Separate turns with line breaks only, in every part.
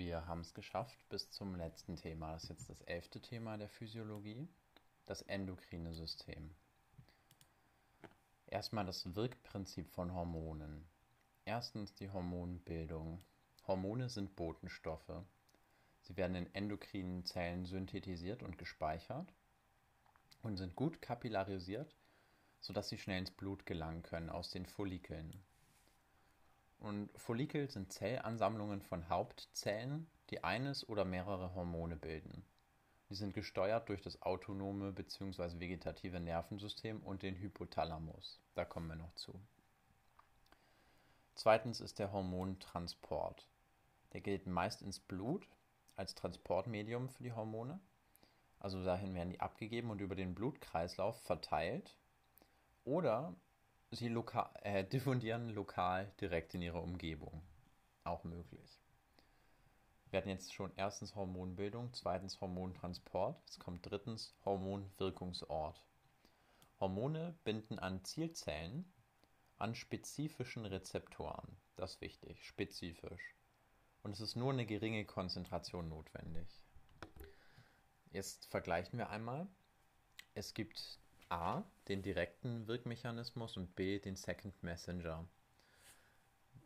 Wir haben es geschafft bis zum letzten Thema. Das ist jetzt das elfte Thema der Physiologie, das endokrine System. Erstmal das Wirkprinzip von Hormonen. Erstens die Hormonbildung. Hormone sind Botenstoffe. Sie werden in endokrinen Zellen synthetisiert und gespeichert und sind gut kapillarisiert, sodass sie schnell ins Blut gelangen können aus den Follikeln. Und Follikel sind Zellansammlungen von Hauptzellen, die eines oder mehrere Hormone bilden. Sie sind gesteuert durch das autonome bzw. vegetative Nervensystem und den Hypothalamus. Da kommen wir noch zu. Zweitens ist der Hormontransport. Der gilt meist ins Blut als Transportmedium für die Hormone. Also dahin werden die abgegeben und über den Blutkreislauf verteilt. Oder sie lokal, äh, diffundieren lokal direkt in ihre Umgebung. Auch möglich. Wir hatten jetzt schon erstens Hormonbildung, zweitens Hormontransport, es kommt drittens Hormonwirkungsort. Hormone binden an Zielzellen an spezifischen Rezeptoren. Das ist wichtig, spezifisch. Und es ist nur eine geringe Konzentration notwendig. Jetzt vergleichen wir einmal. Es gibt A, den direkten Wirkmechanismus und B, den Second Messenger.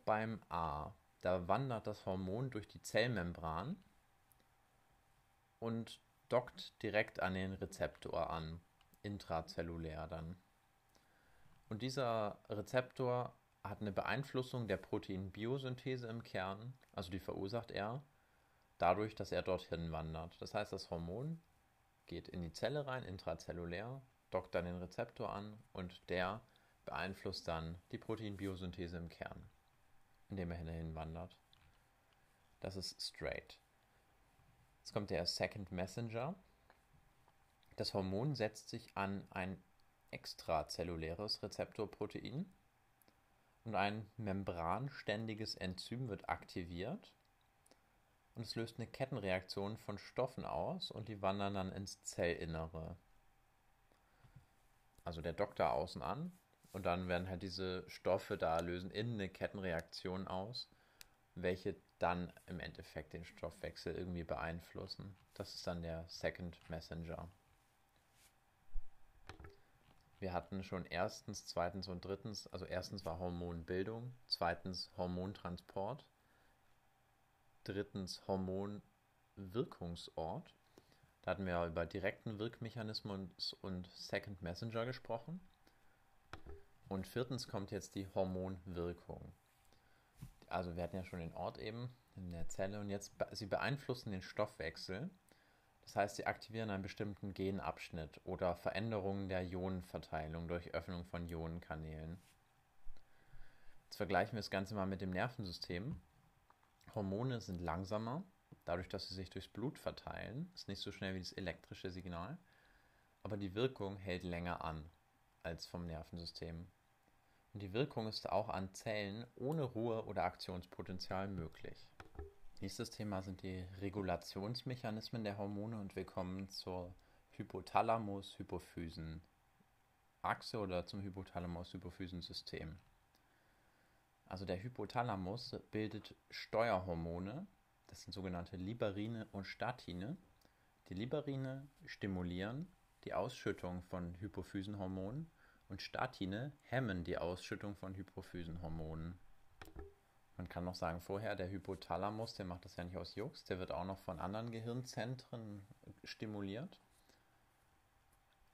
Beim A da wandert das Hormon durch die Zellmembran und dockt direkt an den Rezeptor an, intrazellulär dann. Und dieser Rezeptor hat eine Beeinflussung der Proteinbiosynthese im Kern, also die verursacht er, dadurch, dass er dorthin wandert. Das heißt, das Hormon geht in die Zelle rein, intrazellulär, dockt dann den Rezeptor an und der beeinflusst dann die Proteinbiosynthese im Kern indem er hierhin wandert. Das ist straight. Jetzt kommt der Second Messenger. Das Hormon setzt sich an ein extrazelluläres Rezeptorprotein und ein membranständiges Enzym wird aktiviert und es löst eine Kettenreaktion von Stoffen aus und die wandern dann ins Zellinnere. Also der Doktor außen an, und dann werden halt diese Stoffe da lösen in eine Kettenreaktion aus, welche dann im Endeffekt den Stoffwechsel irgendwie beeinflussen. Das ist dann der Second Messenger. Wir hatten schon erstens, zweitens und drittens, also erstens war Hormonbildung, zweitens Hormontransport, drittens Hormonwirkungsort. Da hatten wir über direkten Wirkmechanismus und Second Messenger gesprochen. Und viertens kommt jetzt die Hormonwirkung. Also wir hatten ja schon den Ort eben in der Zelle und jetzt sie beeinflussen den Stoffwechsel. Das heißt, sie aktivieren einen bestimmten Genabschnitt oder Veränderungen der Ionenverteilung durch Öffnung von Ionenkanälen. Jetzt vergleichen wir das Ganze mal mit dem Nervensystem. Hormone sind langsamer, dadurch, dass sie sich durchs Blut verteilen, ist nicht so schnell wie das elektrische Signal, aber die Wirkung hält länger an als vom Nervensystem. Und die Wirkung ist auch an Zellen ohne Ruhe- oder Aktionspotenzial möglich. Nächstes Thema sind die Regulationsmechanismen der Hormone und wir kommen zur Hypothalamus-Hypophysen-Achse oder zum Hypothalamus-Hypophysen-System. Also der Hypothalamus bildet Steuerhormone, das sind sogenannte Liberine und Statine. Die Liberine stimulieren die Ausschüttung von Hypophysenhormonen und Statine hemmen die Ausschüttung von Hypophysenhormonen. Man kann noch sagen, vorher der Hypothalamus, der macht das ja nicht aus Jux, der wird auch noch von anderen Gehirnzentren stimuliert.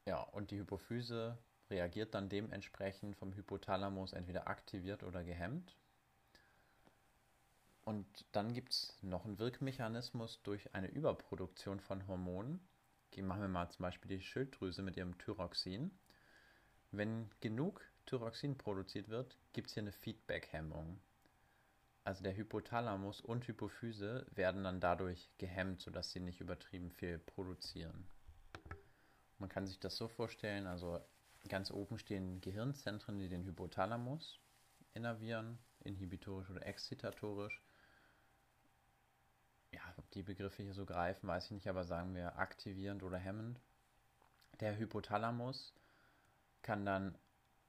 Ja, und die Hypophyse reagiert dann dementsprechend vom Hypothalamus entweder aktiviert oder gehemmt. Und dann gibt es noch einen Wirkmechanismus durch eine Überproduktion von Hormonen. Machen wir mal zum Beispiel die Schilddrüse mit ihrem Thyroxin. Wenn genug Thyroxin produziert wird, gibt es hier eine Feedback-Hemmung. Also der Hypothalamus und Hypophyse werden dann dadurch gehemmt, sodass sie nicht übertrieben viel produzieren. Man kann sich das so vorstellen, also ganz oben stehen Gehirnzentren, die den Hypothalamus innervieren, inhibitorisch oder exzitatorisch. Die Begriffe hier so greifen, weiß ich nicht, aber sagen wir aktivierend oder hemmend. Der Hypothalamus kann dann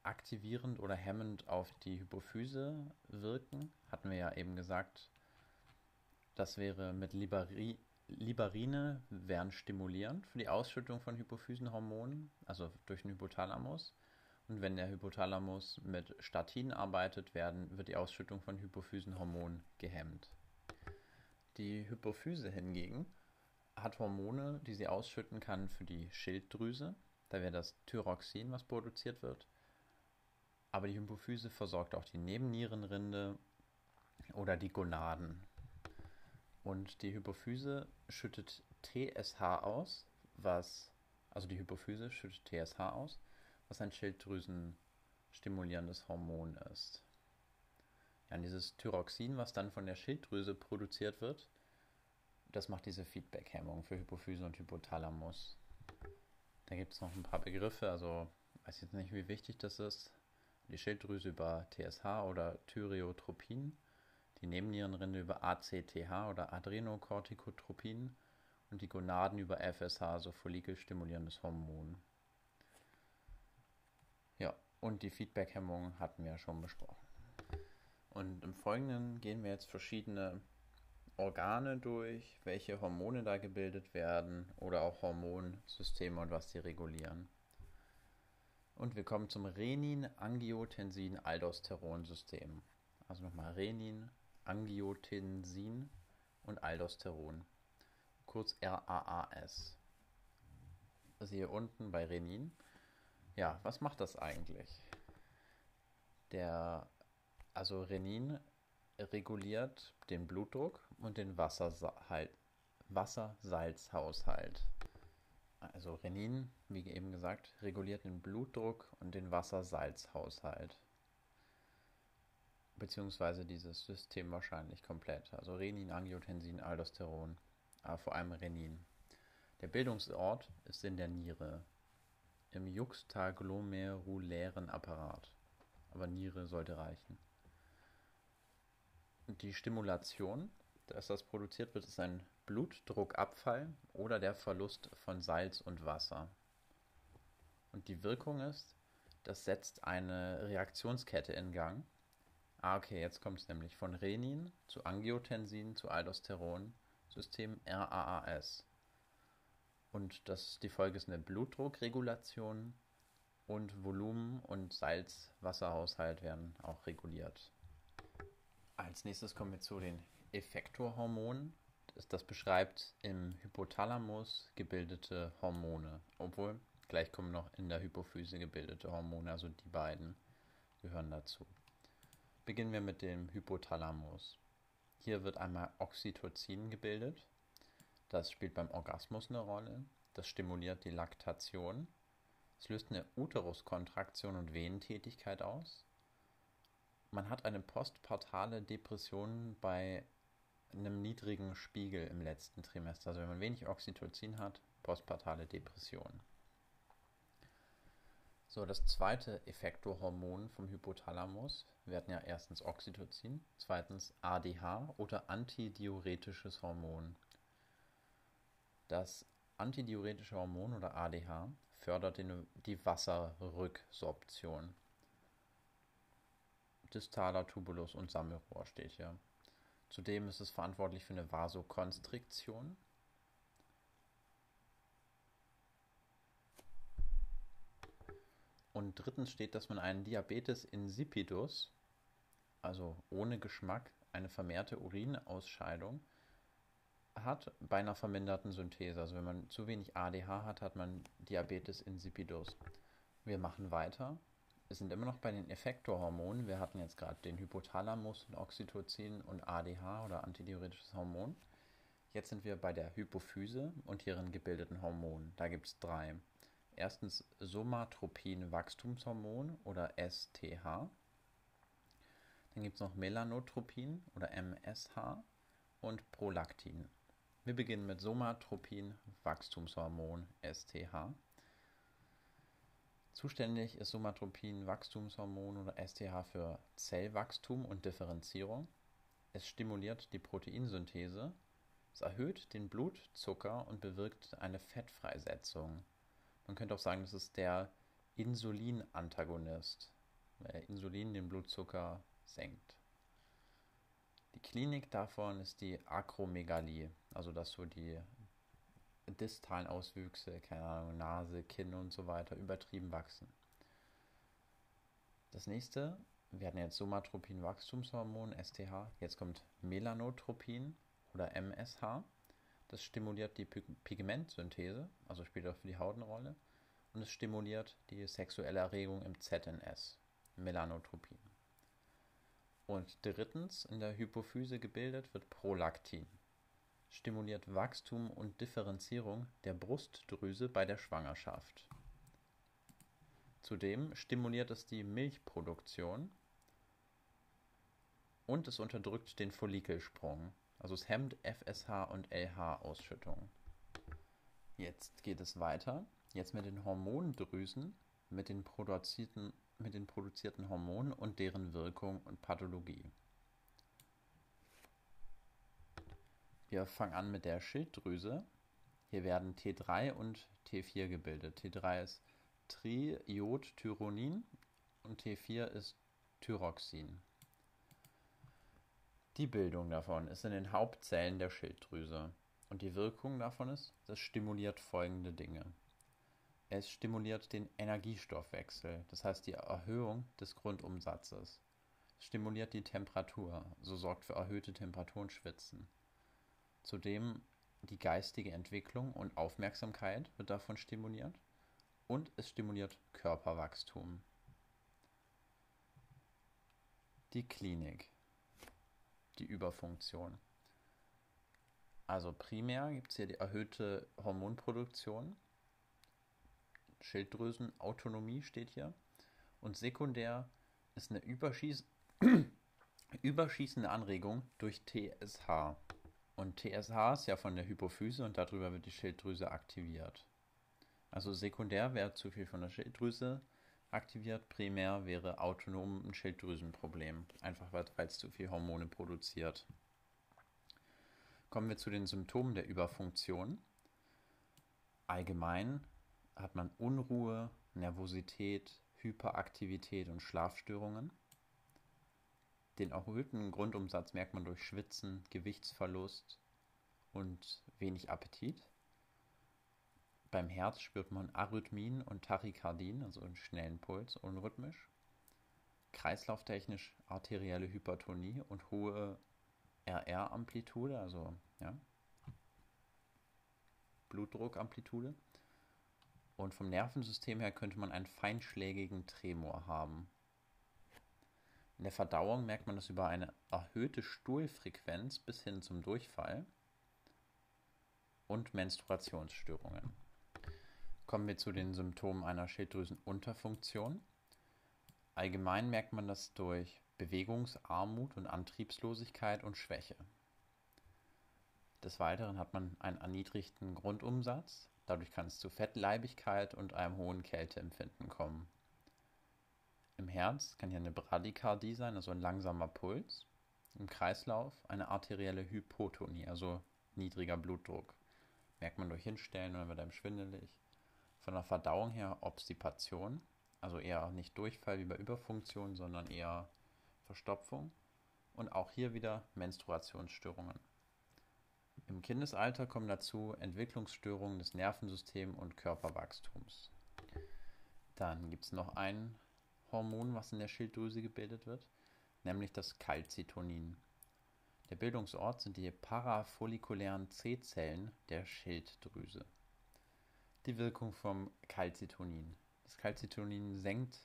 aktivierend oder hemmend auf die Hypophyse wirken. Hatten wir ja eben gesagt. Das wäre mit Liberi Liberine wären stimulierend für die Ausschüttung von Hypophysenhormonen, also durch den Hypothalamus. Und wenn der Hypothalamus mit Statin arbeitet, werden, wird die Ausschüttung von Hypophysenhormonen gehemmt. Die Hypophyse hingegen hat Hormone, die sie ausschütten kann für die Schilddrüse. Da wäre das Thyroxin, was produziert wird. Aber die Hypophyse versorgt auch die Nebennierenrinde oder die Gonaden. Und die Hypophyse schüttet TSH aus, was, also die Hypophyse schüttet TSH aus, was ein Schilddrüsen-stimulierendes Hormon ist. Und dieses Thyroxin, was dann von der Schilddrüse produziert wird, das macht diese Feedback-Hemmung für Hypophyse und Hypothalamus. Da gibt es noch ein paar Begriffe, also weiß jetzt nicht, wie wichtig das ist. Die Schilddrüse über TSH oder Thyreotropin die Nebennierenrinde über ACTH oder Adrenocorticotropin und die Gonaden über FSH, also follikelstimulierendes Hormon. Ja, und die Feedbackhemmung hatten wir ja schon besprochen. Und im Folgenden gehen wir jetzt verschiedene Organe durch, welche Hormone da gebildet werden oder auch Hormonsysteme und was sie regulieren. Und wir kommen zum Renin-Angiotensin-Aldosteron-System. Also nochmal Renin, Angiotensin und Aldosteron, kurz RAAS. Also hier unten bei Renin. Ja, was macht das eigentlich? Der, also Renin reguliert den Blutdruck und den Wasserhalt, Wassersalzhaushalt. Also Renin, wie eben gesagt, reguliert den Blutdruck und den Wassersalzhaushalt beziehungsweise dieses System wahrscheinlich komplett. Also Renin, Angiotensin, Aldosteron, aber vor allem Renin. Der Bildungsort ist in der Niere, im juxtaglomerulären Apparat. Aber Niere sollte reichen. Die Stimulation, dass das produziert wird, ist ein Blutdruckabfall oder der Verlust von Salz und Wasser. Und die Wirkung ist, das setzt eine Reaktionskette in Gang, Ah, okay, jetzt kommt es nämlich von Renin zu Angiotensin zu Aldosteron, System RAAS. Und das, die Folge ist eine Blutdruckregulation und Volumen- und Salz-Wasserhaushalt werden auch reguliert. Als nächstes kommen wir zu den Effektorhormonen. Das, das beschreibt im Hypothalamus gebildete Hormone, obwohl gleich kommen noch in der Hypophyse gebildete Hormone, also die beiden gehören dazu. Beginnen wir mit dem Hypothalamus. Hier wird einmal Oxytocin gebildet. Das spielt beim Orgasmus eine Rolle. Das stimuliert die Laktation. Es löst eine Uteruskontraktion und Venentätigkeit aus. Man hat eine postpartale Depression bei einem niedrigen Spiegel im letzten Trimester. Also wenn man wenig Oxytocin hat, postpartale Depression. So, das zweite Effektorhormon vom Hypothalamus, hatten ja erstens Oxytocin, zweitens ADH oder antidiuretisches Hormon. Das antidiuretische Hormon oder ADH fördert die Wasserrücksorption. Distaler Tubulus und Sammelrohr steht hier. Zudem ist es verantwortlich für eine Vasokonstriktion Und drittens steht, dass man einen Diabetes insipidus, also ohne Geschmack, eine vermehrte Urinausscheidung, hat bei einer verminderten Synthese. Also wenn man zu wenig ADH hat, hat man Diabetes insipidus. Wir machen weiter. Wir sind immer noch bei den Effektorhormonen. Wir hatten jetzt gerade den Hypothalamus und Oxytocin und ADH oder antidiuretisches Hormon. Jetzt sind wir bei der Hypophyse und ihren gebildeten Hormonen. Da gibt es drei. Erstens Somatropin-Wachstumshormon oder STH. Dann gibt es noch Melanotropin oder MSH und Prolaktin. Wir beginnen mit Somatropin-Wachstumshormon STH. Zuständig ist Somatropin-Wachstumshormon oder STH für Zellwachstum und Differenzierung. Es stimuliert die Proteinsynthese, es erhöht den Blutzucker und bewirkt eine Fettfreisetzung. Man könnte auch sagen, das ist der Insulin-Antagonist, weil Insulin den Blutzucker senkt. Die Klinik davon ist die Akromegalie, also dass so die distalen Auswüchse, keine Ahnung, Nase, Kinn und so weiter, übertrieben wachsen. Das nächste, wir hatten jetzt Somatropin-Wachstumshormon, STH, jetzt kommt Melanotropin oder MSH. Das stimuliert die Pigmentsynthese, also spielt auch für die Haut eine Rolle. Und es stimuliert die sexuelle Erregung im ZNS, Melanotropin. Und drittens, in der Hypophyse gebildet wird Prolaktin. Stimuliert Wachstum und Differenzierung der Brustdrüse bei der Schwangerschaft. Zudem stimuliert es die Milchproduktion und es unterdrückt den Follikelsprung. Also es hemmt FSH und LH-Ausschüttung. Jetzt geht es weiter. Jetzt mit den Hormondrüsen, mit den produzierten, mit den produzierten Hormonen und deren Wirkung und Pathologie. Wir fangen an mit der Schilddrüse. Hier werden T3 und T4 gebildet. T3 ist Triiodtyronin und T4 ist Thyroxin. Die Bildung davon ist in den Hauptzellen der Schilddrüse und die Wirkung davon ist, das stimuliert folgende Dinge. Es stimuliert den Energiestoffwechsel, das heißt die Erhöhung des Grundumsatzes. Es stimuliert die Temperatur, so sorgt für erhöhte Temperaturen Schwitzen. Zudem die geistige Entwicklung und Aufmerksamkeit wird davon stimuliert und es stimuliert Körperwachstum. Die Klinik die Überfunktion. Also primär gibt es hier die erhöhte Hormonproduktion. Schilddrüsenautonomie steht hier. Und sekundär ist eine Überschieß überschießende Anregung durch TSH. Und TSH ist ja von der Hypophyse und darüber wird die Schilddrüse aktiviert. Also sekundär wäre zu viel von der Schilddrüse aktiviert. Primär wäre autonom ein Schilddrüsenproblem, einfach weil es zu viel Hormone produziert. Kommen wir zu den Symptomen der Überfunktion. Allgemein hat man Unruhe, Nervosität, Hyperaktivität und Schlafstörungen. Den erhöhten Grundumsatz merkt man durch Schwitzen, Gewichtsverlust und wenig Appetit. Beim Herz spürt man Arrhythmien und Tachykardien, also einen schnellen Puls, unrhythmisch. Kreislauftechnisch arterielle Hypertonie und hohe RR-Amplitude, also ja, Blutdruckamplitude. Und vom Nervensystem her könnte man einen feinschlägigen Tremor haben. In der Verdauung merkt man das über eine erhöhte Stuhlfrequenz bis hin zum Durchfall und Menstruationsstörungen. Kommen wir zu den Symptomen einer Schilddrüsenunterfunktion. Allgemein merkt man das durch Bewegungsarmut und Antriebslosigkeit und Schwäche. Des Weiteren hat man einen erniedrigten Grundumsatz. Dadurch kann es zu Fettleibigkeit und einem hohen Kälteempfinden kommen. Im Herz kann hier eine Bradykardie sein, also ein langsamer Puls. Im Kreislauf eine arterielle Hypotonie, also niedriger Blutdruck. Merkt man durch Hinstellen oder wird einem schwindelig. Von der Verdauung her Obstipation, also eher nicht Durchfall wie bei Überfunktion, sondern eher Verstopfung. Und auch hier wieder Menstruationsstörungen. Im Kindesalter kommen dazu Entwicklungsstörungen des Nervensystems und Körperwachstums. Dann gibt es noch ein Hormon, was in der Schilddrüse gebildet wird, nämlich das Calcitonin. Der Bildungsort sind die parafollikulären C-Zellen der Schilddrüse die Wirkung vom Calcitonin. Das Calcitonin senkt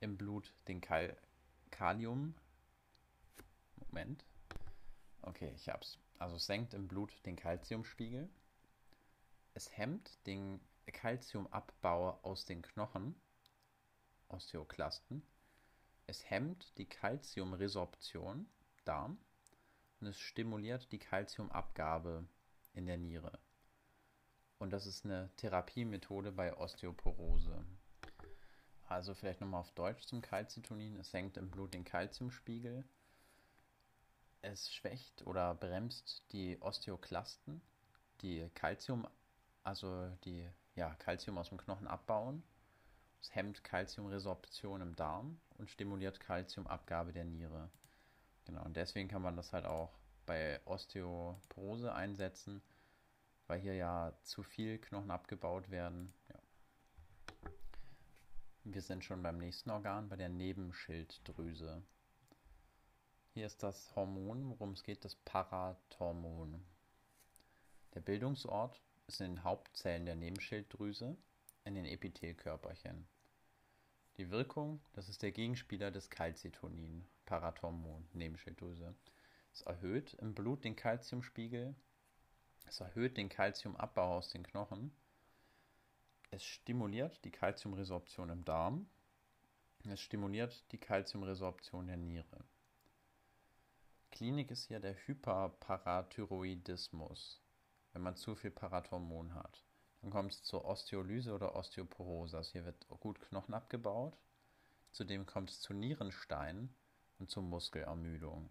im Blut den Kal Kalium. Moment. Okay, ich hab's. Also senkt im Blut den Kalziumspiegel. Es hemmt den Kalziumabbau aus den Knochen, Osteoklasten. Es hemmt die Kalziumresorption, Darm. Und es stimuliert die Kalziumabgabe in der Niere. Und das ist eine Therapiemethode bei Osteoporose. Also vielleicht nochmal auf Deutsch zum Calcitonin. Es senkt im Blut den Calciumspiegel. Es schwächt oder bremst die Osteoklasten, die Calcium, also die ja, Calcium aus dem Knochen abbauen. Es hemmt Calciumresorption im Darm und stimuliert Calciumabgabe der Niere. Genau, und deswegen kann man das halt auch bei Osteoporose einsetzen, weil hier ja zu viel Knochen abgebaut werden. Ja. Wir sind schon beim nächsten Organ, bei der Nebenschilddrüse. Hier ist das Hormon, worum es geht, das Parathormon. Der Bildungsort ist in den Hauptzellen der Nebenschilddrüse, in den Epithelkörperchen. Die Wirkung, das ist der Gegenspieler des Calcitonin, Parathormon, Nebenschilddrüse. Es erhöht im Blut den Kalziumspiegel, es erhöht den Kalziumabbau aus den Knochen, es stimuliert die Kalziumresorption im Darm, es stimuliert die Kalziumresorption der Niere. Klinik ist hier der Hyperparathyroidismus, wenn man zu viel Parathormon hat. Dann kommt es zur Osteolyse oder Osteoporose. Also hier wird gut Knochen abgebaut. Zudem kommt es zu Nierensteinen und zur Muskelermüdung.